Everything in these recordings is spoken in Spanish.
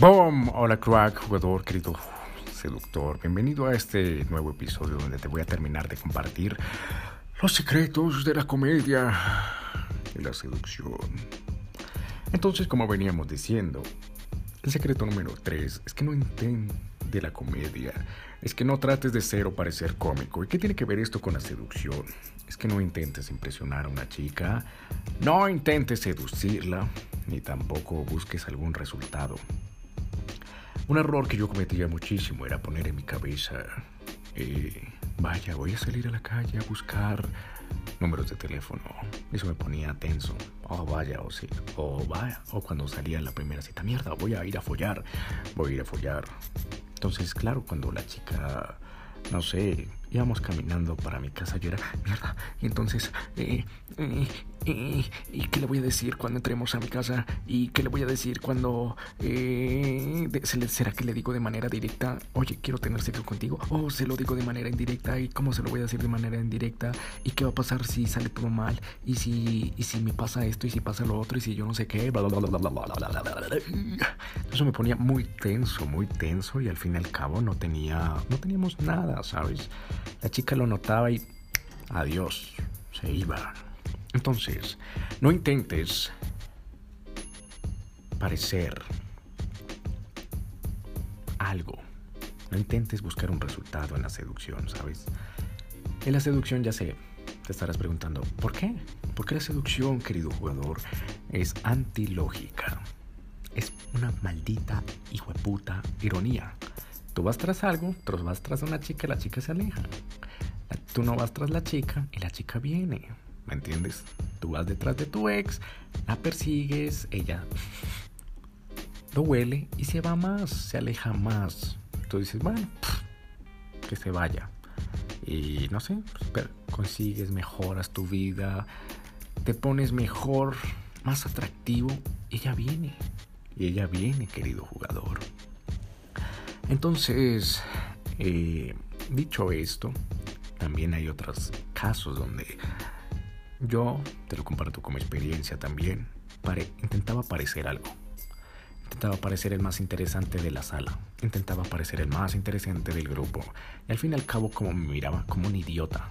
Boom, hola crack, jugador, querido seductor. Bienvenido a este nuevo episodio donde te voy a terminar de compartir los secretos de la comedia y la seducción. Entonces, como veníamos diciendo, el secreto número 3 es que no intentes de la comedia. Es que no trates de ser o parecer cómico. ¿Y qué tiene que ver esto con la seducción? Es que no intentes impresionar a una chica, no intentes seducirla, ni tampoco busques algún resultado. Un error que yo cometía muchísimo era poner en mi cabeza, eh, vaya, voy a salir a la calle a buscar números de teléfono. Eso me ponía tenso. Oh, vaya, o sí. O vaya. O cuando salía la primera cita, mierda, voy a ir a follar. Voy a ir a follar. Entonces, claro, cuando la chica, no sé, íbamos caminando para mi casa, yo era, mierda. Y entonces, eh, eh, ¿Y qué le voy a decir cuando entremos a mi casa? ¿Y qué le voy a decir cuando... Eh, ¿Será que le digo de manera directa, oye, quiero tener sexo contigo? ¿O se lo digo de manera indirecta? ¿Y cómo se lo voy a decir de manera indirecta? ¿Y qué va a pasar si sale todo mal? ¿Y si, y si me pasa esto? ¿Y si pasa lo otro? ¿Y si yo no sé qué? Eso me ponía muy tenso, muy tenso y al fin y al cabo no tenía... No teníamos nada, ¿sabes? La chica lo notaba y... Adiós. Se iba. Entonces, no intentes parecer algo. No intentes buscar un resultado en la seducción, ¿sabes? En la seducción ya sé, te estarás preguntando, ¿por qué? Porque la seducción, querido jugador, es antilógica. Es una maldita hijo de puta ironía. Tú vas tras algo, tú vas tras una chica y la chica se aleja. Tú no vas tras la chica y la chica viene. ¿Me entiendes? Tú vas detrás de tu ex, la persigues, ella lo huele y se va más, se aleja más. Tú dices, bueno, que se vaya. Y no sé, pues, consigues, mejoras tu vida, te pones mejor, más atractivo, ella viene. Y ella viene, querido jugador. Entonces, eh, dicho esto, también hay otros casos donde yo te lo comparto como experiencia también. intentaba parecer algo. Intentaba parecer el más interesante de la sala. Intentaba parecer el más interesante del grupo. Y al fin y al cabo como me miraba como un idiota.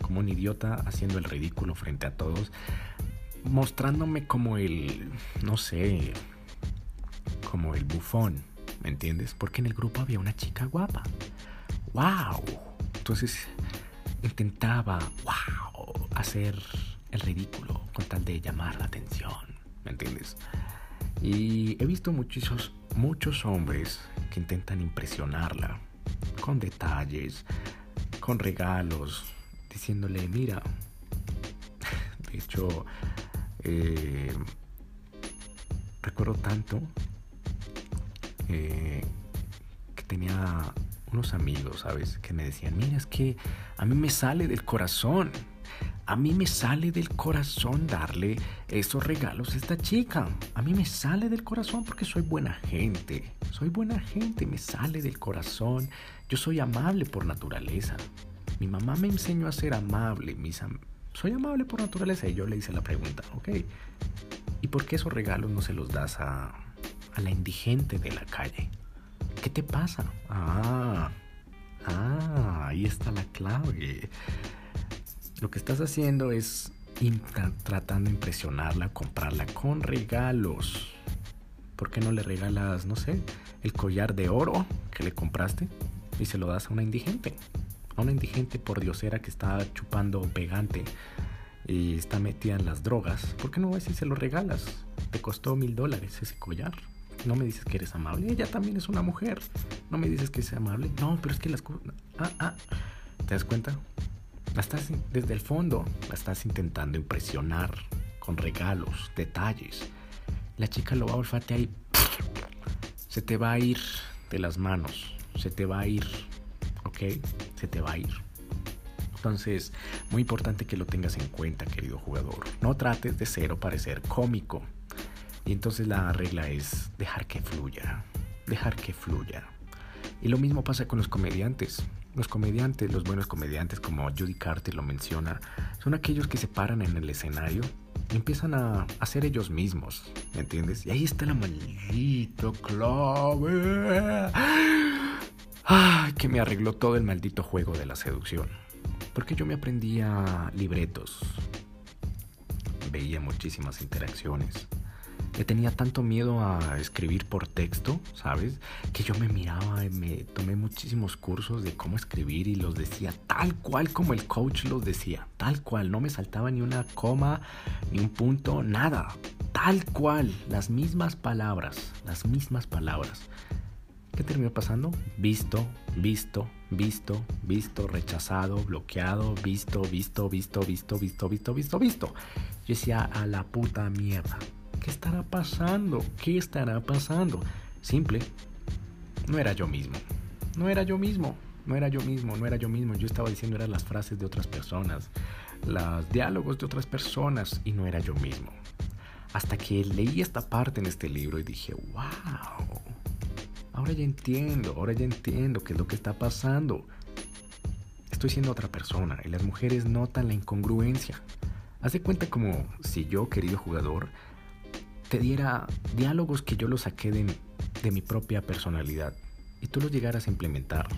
Como un idiota haciendo el ridículo frente a todos. Mostrándome como el... no sé... Como el bufón. ¿Me entiendes? Porque en el grupo había una chica guapa. ¡Wow! Entonces intentaba, wow hacer el ridículo con tal de llamar la atención, ¿me entiendes? Y he visto muchos, muchos hombres que intentan impresionarla con detalles, con regalos, diciéndole, mira, de hecho, eh, recuerdo tanto eh, que tenía unos amigos, ¿sabes? Que me decían, mira, es que a mí me sale del corazón a mí me sale del corazón darle esos regalos a esta chica. A mí me sale del corazón porque soy buena gente. Soy buena gente, me sale del corazón. Yo soy amable por naturaleza. Mi mamá me enseñó a ser amable. soy amable por naturaleza. Y yo le hice la pregunta, ok. ¿Y por qué esos regalos no se los das a, a la indigente de la calle? ¿Qué te pasa? Ah, ah, ahí está la clave. Lo que estás haciendo es tratando de impresionarla, comprarla con regalos. ¿Por qué no le regalas, no sé, el collar de oro que le compraste y se lo das a una indigente? A una indigente por diosera que está chupando pegante y está metida en las drogas. ¿Por qué no vas y se lo regalas? Te costó mil dólares ese collar. No me dices que eres amable. Ella también es una mujer. No me dices que es amable. No, pero es que las. Ah, ah. ¿Te das cuenta? La estás desde el fondo, la estás intentando impresionar con regalos, detalles. La chica lo va a olfatear y se te va a ir de las manos, se te va a ir, ¿ok? Se te va a ir. Entonces, muy importante que lo tengas en cuenta, querido jugador. No trates de ser o parecer cómico. Y entonces la regla es dejar que fluya, dejar que fluya. Y lo mismo pasa con los comediantes. Los comediantes, los buenos comediantes, como Judy Carter lo menciona, son aquellos que se paran en el escenario empiezan a hacer ellos mismos, ¿me entiendes? Y ahí está la maldita clave. Ay, que me arregló todo el maldito juego de la seducción. Porque yo me aprendía libretos. Veía muchísimas interacciones. Le tenía tanto miedo a escribir por texto, ¿sabes? Que yo me miraba y me tomé muchísimos cursos de cómo escribir y los decía tal cual como el coach los decía. Tal cual. No me saltaba ni una coma, ni un punto, nada. Tal cual. Las mismas palabras. Las mismas palabras. ¿Qué terminó pasando? Visto, visto, visto, visto, rechazado, bloqueado, visto, visto, visto, visto, visto, visto, visto, visto. Yo decía a la puta mierda. ¿Qué estará pasando? ¿Qué estará pasando? Simple. No era yo mismo. No era yo mismo. No era yo mismo, no era yo mismo. Yo estaba diciendo eran las frases de otras personas, los diálogos de otras personas y no era yo mismo. Hasta que leí esta parte en este libro y dije, wow, ahora ya entiendo, ahora ya entiendo qué es lo que está pasando. Estoy siendo otra persona y las mujeres notan la incongruencia. Haz de cuenta como si yo, querido jugador, te diera diálogos que yo los saqué de, de mi propia personalidad y tú los llegaras a implementar.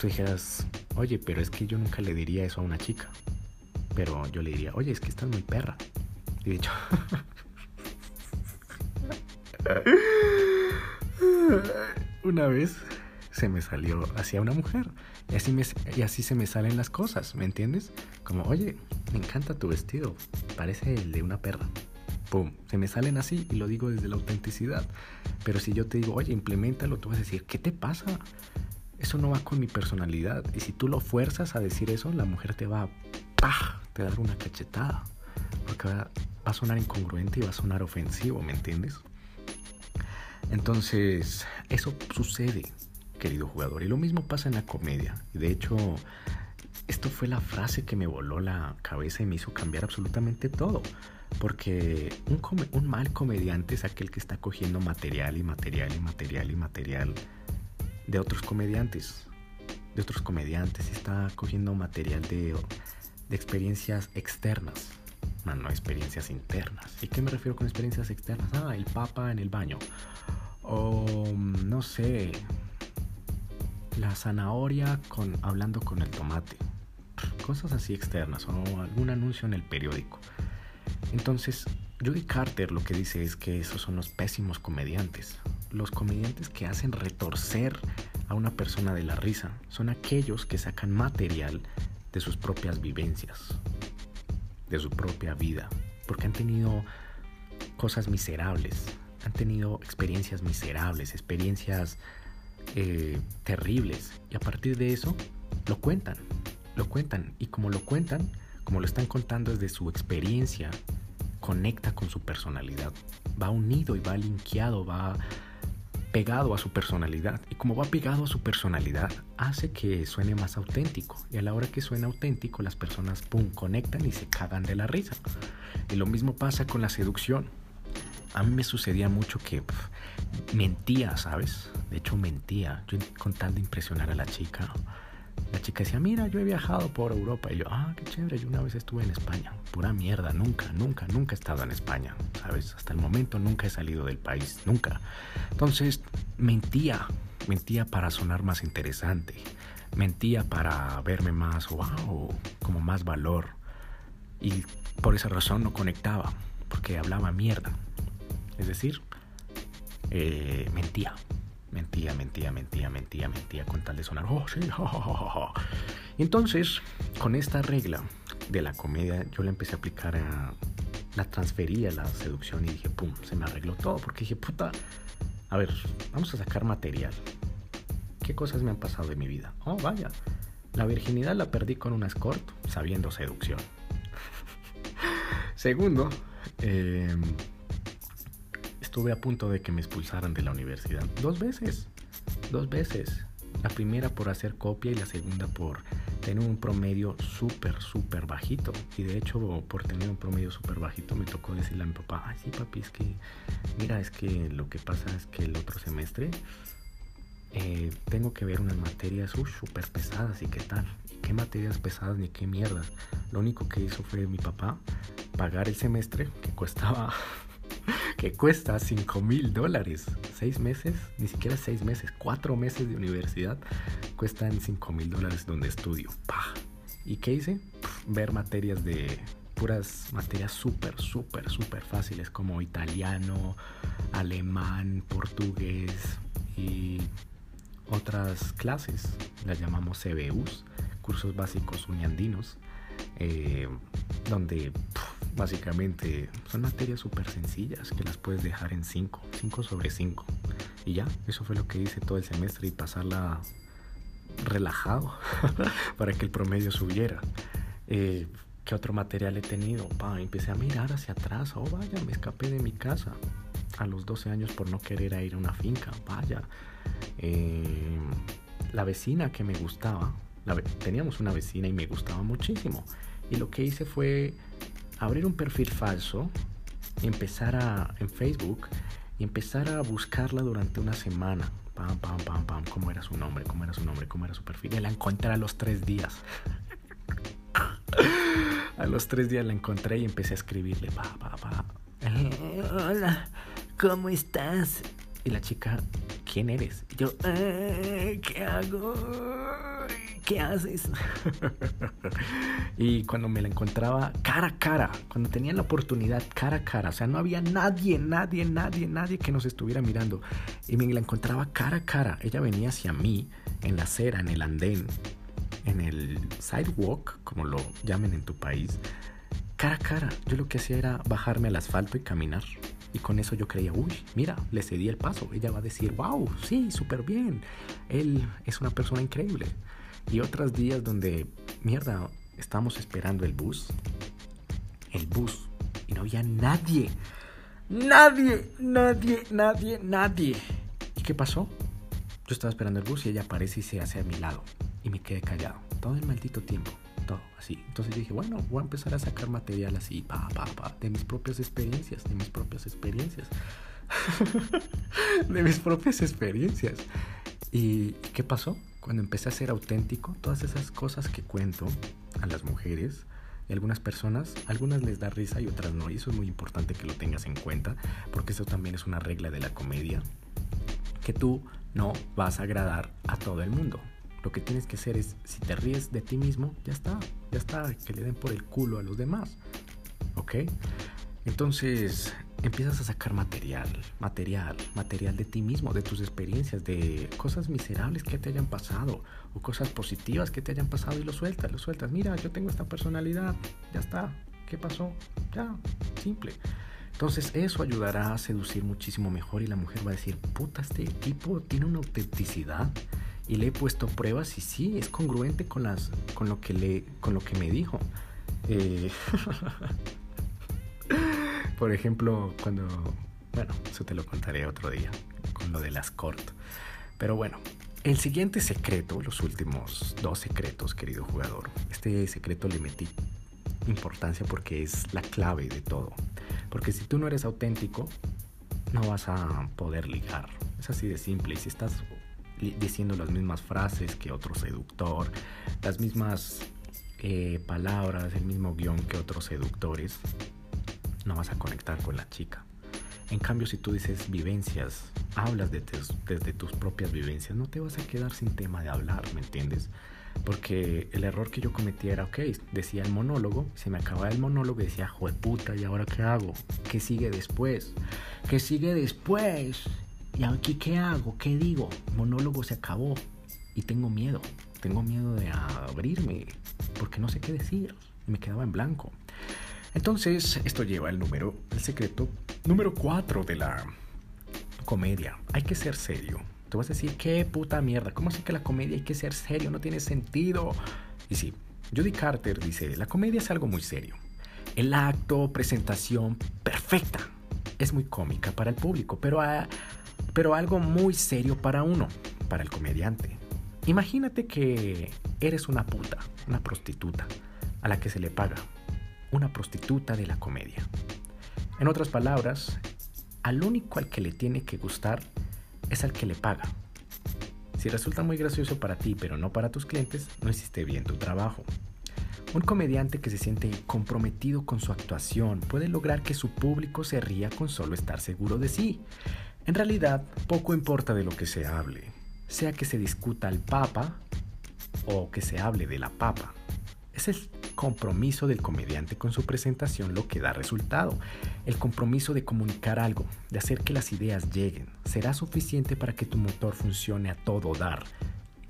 Tú dijeras, oye, pero es que yo nunca le diría eso a una chica. Pero yo le diría, oye, es que estás muy perra. Y de hecho... una vez se me salió hacia una mujer. Y así, me, y así se me salen las cosas, ¿me entiendes? Como, oye, me encanta tu vestido. Parece el de una perra pum, se me salen así y lo digo desde la autenticidad. Pero si yo te digo, oye, implementalo, tú vas a decir, ¿qué te pasa? Eso no va con mi personalidad. Y si tú lo fuerzas a decir eso, la mujer te va a, te va a dar una cachetada. Porque va, a sonar incongruente y va a sonar ofensivo, ¿me entiendes? Entonces, eso sucede, querido jugador. Y lo mismo pasa en la comedia. Y de hecho, esto fue la frase que me voló la cabeza y me hizo cambiar absolutamente todo. Porque un, mal comediante es aquel que está cogiendo material y material y material y material de otros comediantes. De otros comediantes. Está cogiendo material de, de experiencias externas. No, no experiencias internas. ¿Y qué me refiero con experiencias externas? Ah, el papa en el baño. O no sé. La zanahoria con, hablando con el tomate. Cosas así externas. O algún anuncio en el periódico. Entonces, Judy Carter lo que dice es que esos son los pésimos comediantes. Los comediantes que hacen retorcer a una persona de la risa son aquellos que sacan material de sus propias vivencias, de su propia vida, porque han tenido cosas miserables, han tenido experiencias miserables, experiencias eh, terribles, y a partir de eso lo cuentan, lo cuentan, y como lo cuentan, como lo están contando desde su experiencia, conecta con su personalidad. Va unido y va linkeado, va pegado a su personalidad. Y como va pegado a su personalidad, hace que suene más auténtico. Y a la hora que suena auténtico, las personas, ¡pum!, conectan y se cagan de la risa. Y lo mismo pasa con la seducción. A mí me sucedía mucho que mentía, ¿sabes? De hecho, mentía. Yo con impresionar a la chica la chica decía, mira, yo he viajado por Europa. Y yo, ah, qué chévere, yo una vez estuve en España. Pura mierda, nunca, nunca, nunca he estado en España. ¿Sabes? Hasta el momento nunca he salido del país, nunca. Entonces, mentía, mentía para sonar más interesante. Mentía para verme más, wow, como más valor. Y por esa razón no conectaba, porque hablaba mierda. Es decir, eh, mentía. Mentía, mentía, mentía, mentía, mentía con tal de sonar, oh, sí, Entonces, con esta regla de la comedia, yo la empecé a aplicar a. La transferí a la seducción y dije, pum, se me arregló todo. Porque dije, puta, a ver, vamos a sacar material. ¿Qué cosas me han pasado de mi vida? Oh, vaya, la virginidad la perdí con un escort sabiendo seducción. Segundo, eh estuve a punto de que me expulsaran de la universidad. Dos veces. Dos veces. La primera por hacer copia y la segunda por tener un promedio súper, súper bajito. Y de hecho, por tener un promedio súper bajito, me tocó decirle a mi papá, ay, sí, papi, es que, mira, es que lo que pasa es que el otro semestre eh, tengo que ver unas materias súper pesadas y qué tal. ¿Y qué materias pesadas ni qué mierda? Lo único que hizo fue mi papá pagar el semestre que costaba que cuesta 5 mil dólares. Seis meses, ni siquiera seis meses, cuatro meses de universidad cuestan 5 mil dólares donde estudio. ¿Y qué hice? ver materias de puras materias súper, súper, súper fáciles como italiano, alemán, portugués y otras clases. Las llamamos CBUs, cursos básicos uniandinos, eh, donde básicamente son materias súper sencillas que las puedes dejar en 5, 5 sobre 5. Y ya, eso fue lo que hice todo el semestre y pasarla relajado para que el promedio subiera. Eh, ¿Qué otro material he tenido? empecé a mirar hacia atrás. Oh, vaya, me escapé de mi casa a los 12 años por no querer ir a una finca. Vaya. Eh, la vecina que me gustaba, teníamos una vecina y me gustaba muchísimo. Y lo que hice fue abrir un perfil falso, empezar a, en Facebook y empezar a buscarla durante una semana. Pam, pam, pam, pam. ¿Cómo era su nombre? ¿Cómo era su nombre? ¿Cómo era su perfil? Y la encontré a los tres días. a los tres días la encontré y empecé a escribirle. Pa, pa, pa. Hola, ¿cómo estás? Y la chica, ¿quién eres? Y yo, eh, ¿qué hago? ¿Qué haces? y cuando me la encontraba cara a cara, cuando tenía la oportunidad cara a cara, o sea, no había nadie, nadie, nadie, nadie que nos estuviera mirando. Y me la encontraba cara a cara. Ella venía hacia mí en la acera, en el andén, en el sidewalk, como lo llamen en tu país, cara a cara. Yo lo que hacía era bajarme al asfalto y caminar. Y con eso yo creía, uy, mira, le cedí el paso. Ella va a decir, wow, sí, súper bien. Él es una persona increíble. Y otros días donde, mierda, estábamos esperando el bus. El bus. Y no había nadie. Nadie, nadie, nadie, nadie. ¿Y qué pasó? Yo estaba esperando el bus y ella aparece y se hace a mi lado y me quedé callado. Todo el maldito tiempo. Todo así. Entonces dije, bueno, voy a empezar a sacar material así, pa, pa, pa, de mis propias experiencias, de mis propias experiencias. de mis propias experiencias. ¿Y qué pasó? Cuando empecé a ser auténtico, todas esas cosas que cuento a las mujeres, y algunas personas, algunas les da risa y otras no. Y eso es muy importante que lo tengas en cuenta, porque eso también es una regla de la comedia, que tú no vas a agradar a todo el mundo. Lo que tienes que hacer es, si te ríes de ti mismo, ya está, ya está, que le den por el culo a los demás. ¿Ok? Entonces empiezas a sacar material, material, material de ti mismo, de tus experiencias, de cosas miserables que te hayan pasado o cosas positivas que te hayan pasado y lo sueltas, lo sueltas. Mira, yo tengo esta personalidad, ya está, ¿qué pasó? Ya, simple. Entonces eso ayudará a seducir muchísimo mejor y la mujer va a decir, puta, este tipo tiene una autenticidad y le he puesto pruebas y sí, es congruente con, las, con, lo, que le, con lo que me dijo. Eh, por ejemplo, cuando... Bueno, eso te lo contaré otro día, con lo de las cort. Pero bueno, el siguiente secreto, los últimos dos secretos, querido jugador. Este secreto le metí importancia porque es la clave de todo. Porque si tú no eres auténtico, no vas a poder ligar. Es así de simple. Y si estás diciendo las mismas frases que otro seductor, las mismas eh, palabras, el mismo guion que otros seductores, no vas a conectar con la chica. En cambio, si tú dices vivencias, hablas de desde tus propias vivencias, no te vas a quedar sin tema de hablar, ¿me entiendes? Porque el error que yo cometía era, ok, decía el monólogo, se me acababa el monólogo y decía, puta, ¿y ahora qué hago? ¿Qué sigue después? ¿Qué sigue después? ¿Y aquí qué hago? ¿Qué digo? monólogo se acabó y tengo miedo. Tengo miedo de abrirme porque no sé qué decir. Me quedaba en blanco. Entonces, esto lleva el número, el secreto número 4 de la comedia. Hay que ser serio. Te vas a decir, qué puta mierda. ¿Cómo así que la comedia hay que ser serio? No tiene sentido. Y sí, Judy Carter dice, la comedia es algo muy serio. El acto, presentación, perfecta. Es muy cómica para el público, pero a, pero algo muy serio para uno, para el comediante. Imagínate que eres una puta, una prostituta, a la que se le paga, una prostituta de la comedia. En otras palabras, al único al que le tiene que gustar es al que le paga. Si resulta muy gracioso para ti, pero no para tus clientes, no hiciste bien tu trabajo. Un comediante que se siente comprometido con su actuación puede lograr que su público se ría con solo estar seguro de sí. En realidad, poco importa de lo que se hable, sea que se discuta al Papa o que se hable de la Papa. Es el compromiso del comediante con su presentación lo que da resultado. El compromiso de comunicar algo, de hacer que las ideas lleguen, será suficiente para que tu motor funcione a todo dar.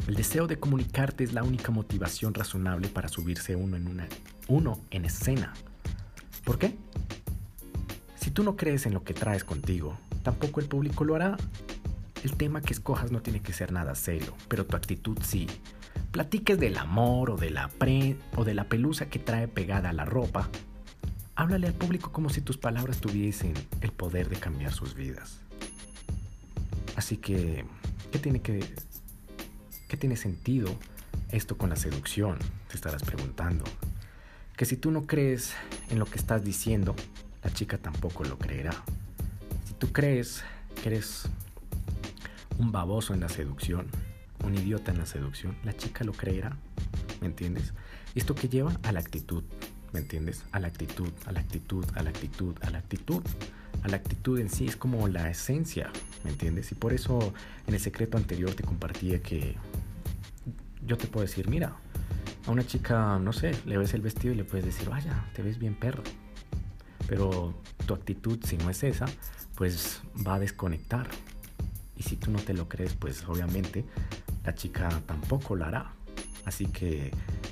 El deseo de comunicarte es la única motivación razonable para subirse uno en, una, uno en escena. ¿Por qué? Si tú no crees en lo que traes contigo, tampoco el público lo hará. El tema que escojas no tiene que ser nada serio, pero tu actitud sí platiques del amor o de la pre o de la pelusa que trae pegada a la ropa, háblale al público como si tus palabras tuviesen el poder de cambiar sus vidas. Así que, ¿qué tiene que qué tiene sentido esto con la seducción? Te estarás preguntando. Que si tú no crees en lo que estás diciendo, la chica tampoco lo creerá. Tú crees que eres un baboso en la seducción, un idiota en la seducción, la chica lo creerá, ¿me entiendes? ¿Esto que lleva? A la actitud, ¿me entiendes? A la actitud, a la actitud, a la actitud, a la actitud. A la actitud en sí es como la esencia, ¿me entiendes? Y por eso en el secreto anterior te compartía que yo te puedo decir, mira, a una chica, no sé, le ves el vestido y le puedes decir, vaya, te ves bien perro. Pero tu actitud, si no es esa, pues va a desconectar. Y si tú no te lo crees, pues obviamente la chica tampoco lo hará. Así que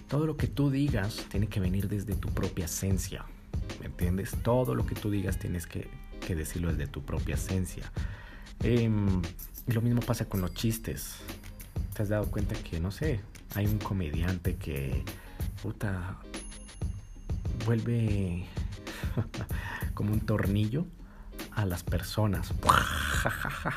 todo lo que tú digas tiene que venir desde tu propia esencia. ¿Me entiendes? Todo lo que tú digas tienes que, decirlo desde tu propia esencia. Em, y lo mismo pasa con los chistes. ¿Te has dado cuenta que, no sé, hay un comediante que, puta, vuelve como un tornillo a las personas?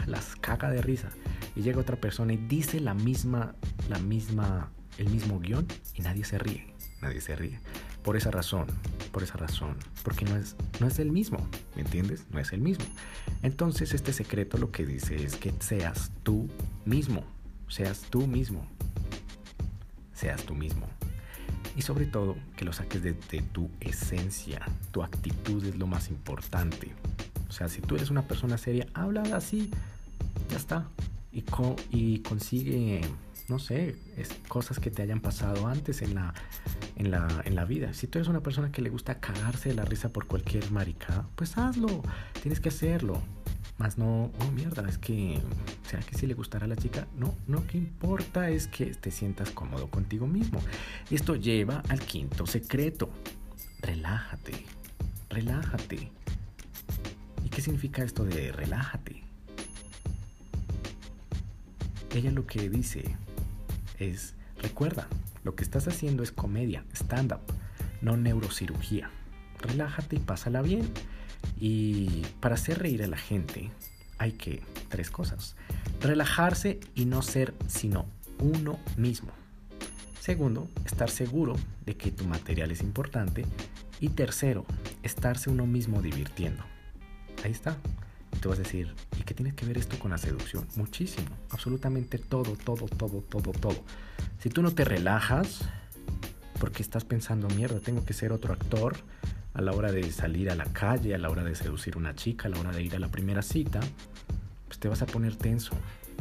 Las caga de risa y llega otra persona y dice la misma, la misma, el mismo guion y nadie se ríe, nadie se ríe. Por esa razón, por esa razón, porque no es, no es el mismo, ¿me entiendes? No es el mismo. Entonces este secreto lo que dice es que seas tú mismo, seas tú mismo, seas tú mismo. Y sobre todo que lo saques de, tu esencia. Tu actitud es lo más importante. O sea, si tú eres una persona seria, habla así. Ya está y, consigue, no sé, cosas que te hayan pasado antes en la, en, la, en la vida. Si tú eres una persona que le gusta cagarse de la risa por cualquier maricada, pues hazlo, tienes que hacerlo. Más no, oh mierda, es que, ¿será que si le gustará a la chica? No, no, que importa es que te sientas cómodo contigo mismo. Esto lleva al quinto secreto. Relájate, relájate. ¿Y qué significa esto de relájate? ella lo que dice es, recuerda, lo que estás haciendo es comedia, stand-up, no neurocirugía. Relájate y pásala bien. Y para hacer reír a la gente hay que, tres cosas, relajarse y no ser sino uno mismo. Segundo, estar seguro de que tu material es importante. Y tercero, estarse uno mismo divirtiendo. Ahí está. Y tú vas a decir, ¿y qué tiene que ver esto con la seducción? Muchísimo, absolutamente todo, todo, todo, todo, todo. Si tú no te relajas, porque estás pensando, mierda, tengo que ser otro actor a la hora de salir a la calle, a la hora de seducir a una chica, a la hora de ir a la primera cita, pues te vas a poner tenso,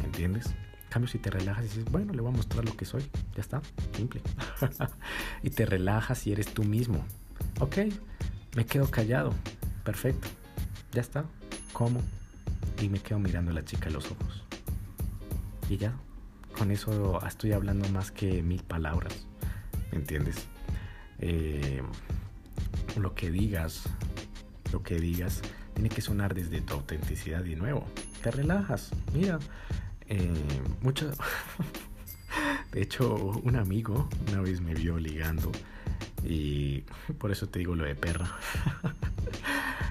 ¿entiendes? En cambio, si te relajas y dices, bueno, le voy a mostrar lo que soy, ya está, simple. y te relajas y eres tú mismo. Ok, me quedo callado, perfecto, ya está, ¿Cómo? Y me quedo mirando a la chica a los ojos. Y ya, con eso estoy hablando más que mil palabras. ¿Me entiendes? Eh, lo que digas, lo que digas, tiene que sonar desde tu autenticidad de nuevo. Te relajas. Mira, eh, mucho. de hecho, un amigo una vez me vio ligando y por eso te digo lo de perra.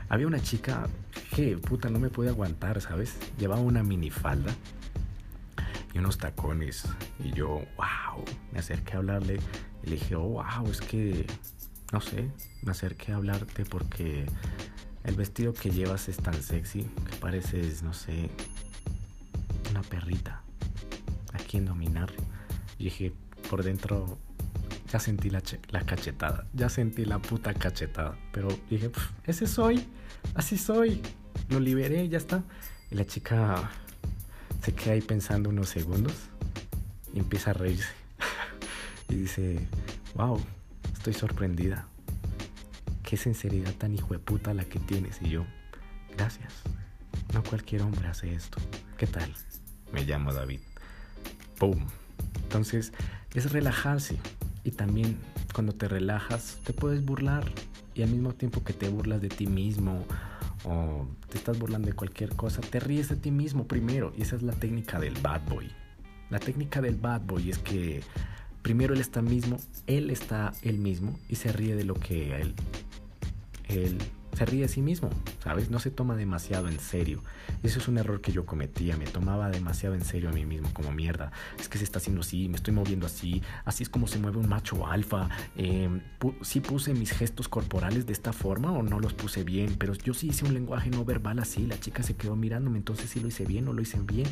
Había una chica que, puta, no me pude aguantar, ¿sabes? Llevaba una minifalda y unos tacones. Y yo, wow, me acerqué a hablarle y le dije, oh, wow, es que, no sé, me acerqué a hablarte porque el vestido que llevas es tan sexy que pareces, no sé, una perrita a quien dominar. Y dije, por dentro, sentí la, cachetada, ya sentí la puta cachetada. Pero dije, ese soy, así soy. Lo liberé, ya está. Y la chica se queda ahí pensando unos segundos y empieza a reírse. y dice, wow, estoy sorprendida. Qué sinceridad tan hijo de puta la que tienes. Y yo, gracias. No cualquier hombre hace esto. ¿Qué tal? Me llamo David. ¡Pum! Entonces, es relajarse. Y también cuando te relajas, te puedes burlar. Y al mismo tiempo que te burlas de ti mismo o te estás burlando de cualquier cosa, te ríes de ti mismo primero. Y esa es la técnica del bad boy. La técnica del bad boy es que primero él está mismo, él está él mismo y se ríe de lo que él, él se ríe de sí mismo, ¿sabes? No se toma demasiado en serio. Eso es un error que yo cometía, me tomaba demasiado en serio a mí mismo, como mierda. Es que se está haciendo así, me estoy moviendo así, así es como se mueve un macho alfa. Eh, sí puse mis gestos corporales de esta forma o no los puse bien, pero yo sí hice un lenguaje no verbal así, la chica se quedó mirándome, entonces sí lo hice bien o lo hice bien.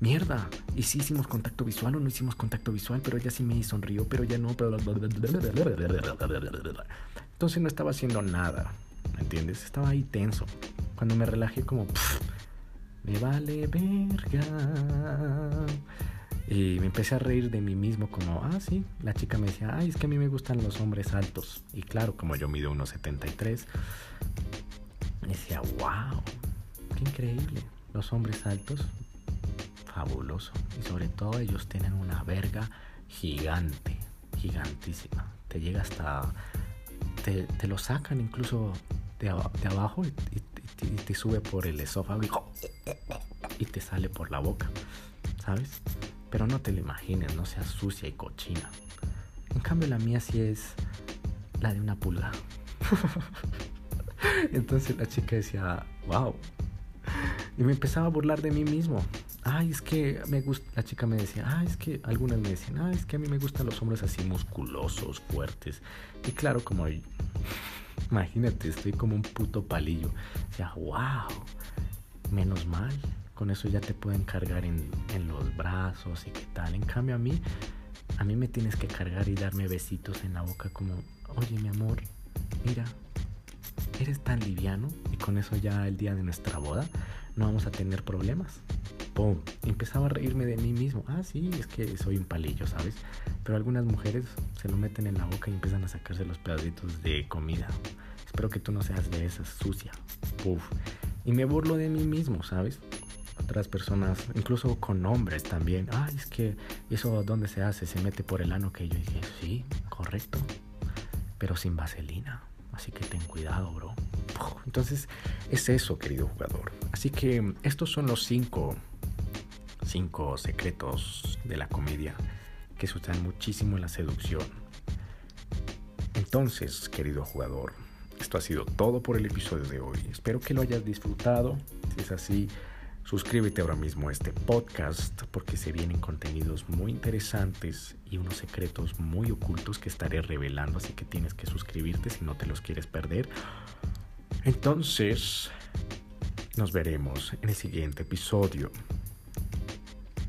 Mierda, y sí hicimos contacto visual o no hicimos contacto visual, pero ella sí me sonrió, pero ya no. Entonces no estaba haciendo nada. ¿Me entiendes? Estaba ahí tenso. Cuando me relajé como, me vale verga. Y me empecé a reír de mí mismo como, ah, sí, la chica me decía, ay, es que a mí me gustan los hombres altos. Y claro, como yo mido 1,73, me decía, wow, qué increíble. Los hombres altos, fabuloso. Y sobre todo ellos tienen una verga gigante, gigantísima. Te llega hasta, te lo sacan incluso de, abajo y, te sube por el esófago y, te sale por la boca, ¿sabes? Pero no te lo imagines, no sea sucia y cochina. En cambio la mía sí es la de una pulga. Entonces la chica decía, wow. Y me empezaba a burlar de mí mismo. Ay, es que me gusta. La chica me decía, ay, es que algunas me decían, ay, es que a mí me gustan los hombres así musculosos, fuertes. Y claro, como Imagínate, estoy como un puto palillo. O sea, wow, menos mal. Con eso ya te pueden cargar en, en los brazos y qué tal. En cambio a mí, a mí me tienes que cargar y darme besitos en la boca como, oye mi amor, mira, eres tan liviano y con eso ya el día de nuestra boda no vamos a tener problemas. ¡Pum! empezaba a reírme de mí mismo. Ah, sí, es que soy un palillo, ¿sabes? Pero algunas mujeres se lo meten en la boca y empiezan a sacarse los pedacitos de comida. Espero que tú no seas de esas sucia. Puf. Y me burlo de mí mismo, ¿sabes? Otras personas, incluso con hombres también. Ay, es que eso dónde se hace, se mete por el ano que yo dije, sí, correcto. Pero sin vaselina. Así que ten cuidado, bro. Entonces, es eso, querido jugador. Así que estos son los cinco, cinco secretos de la comedia que se usan muchísimo en la seducción. Entonces, querido jugador, esto ha sido todo por el episodio de hoy. Espero que lo hayas disfrutado. Si es así, suscríbete ahora mismo a este podcast porque se vienen contenidos muy interesantes y unos secretos muy ocultos que estaré revelando, así que tienes que suscribirte si no te los quieres perder. Entonces, nos veremos en el siguiente episodio.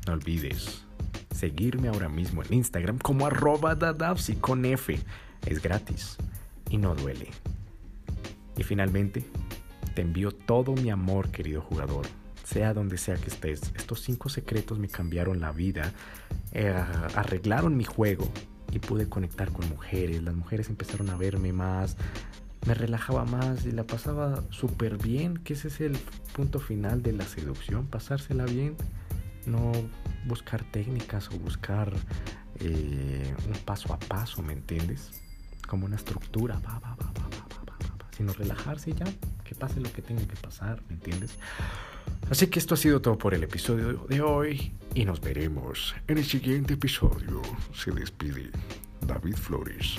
No olvides seguirme ahora mismo en Instagram como arroba dadavsi con F. Es gratis y no duele. Y finalmente, te envío todo mi amor, querido jugador, sea donde sea que estés. Estos cinco secretos me cambiaron la vida, eh, arreglaron mi juego y pude conectar con mujeres. Las mujeres empezaron a verme más, me relajaba más y la pasaba súper bien, que ese es el punto final de la seducción, pasársela bien, no buscar técnicas o buscar eh, un paso a paso, ¿me entiendes? Como una estructura, sino relajarse ya, que pase lo que tenga que pasar, ¿me entiendes? Así que esto ha sido todo por el episodio de hoy y nos veremos en el siguiente episodio. Se despide David Flores.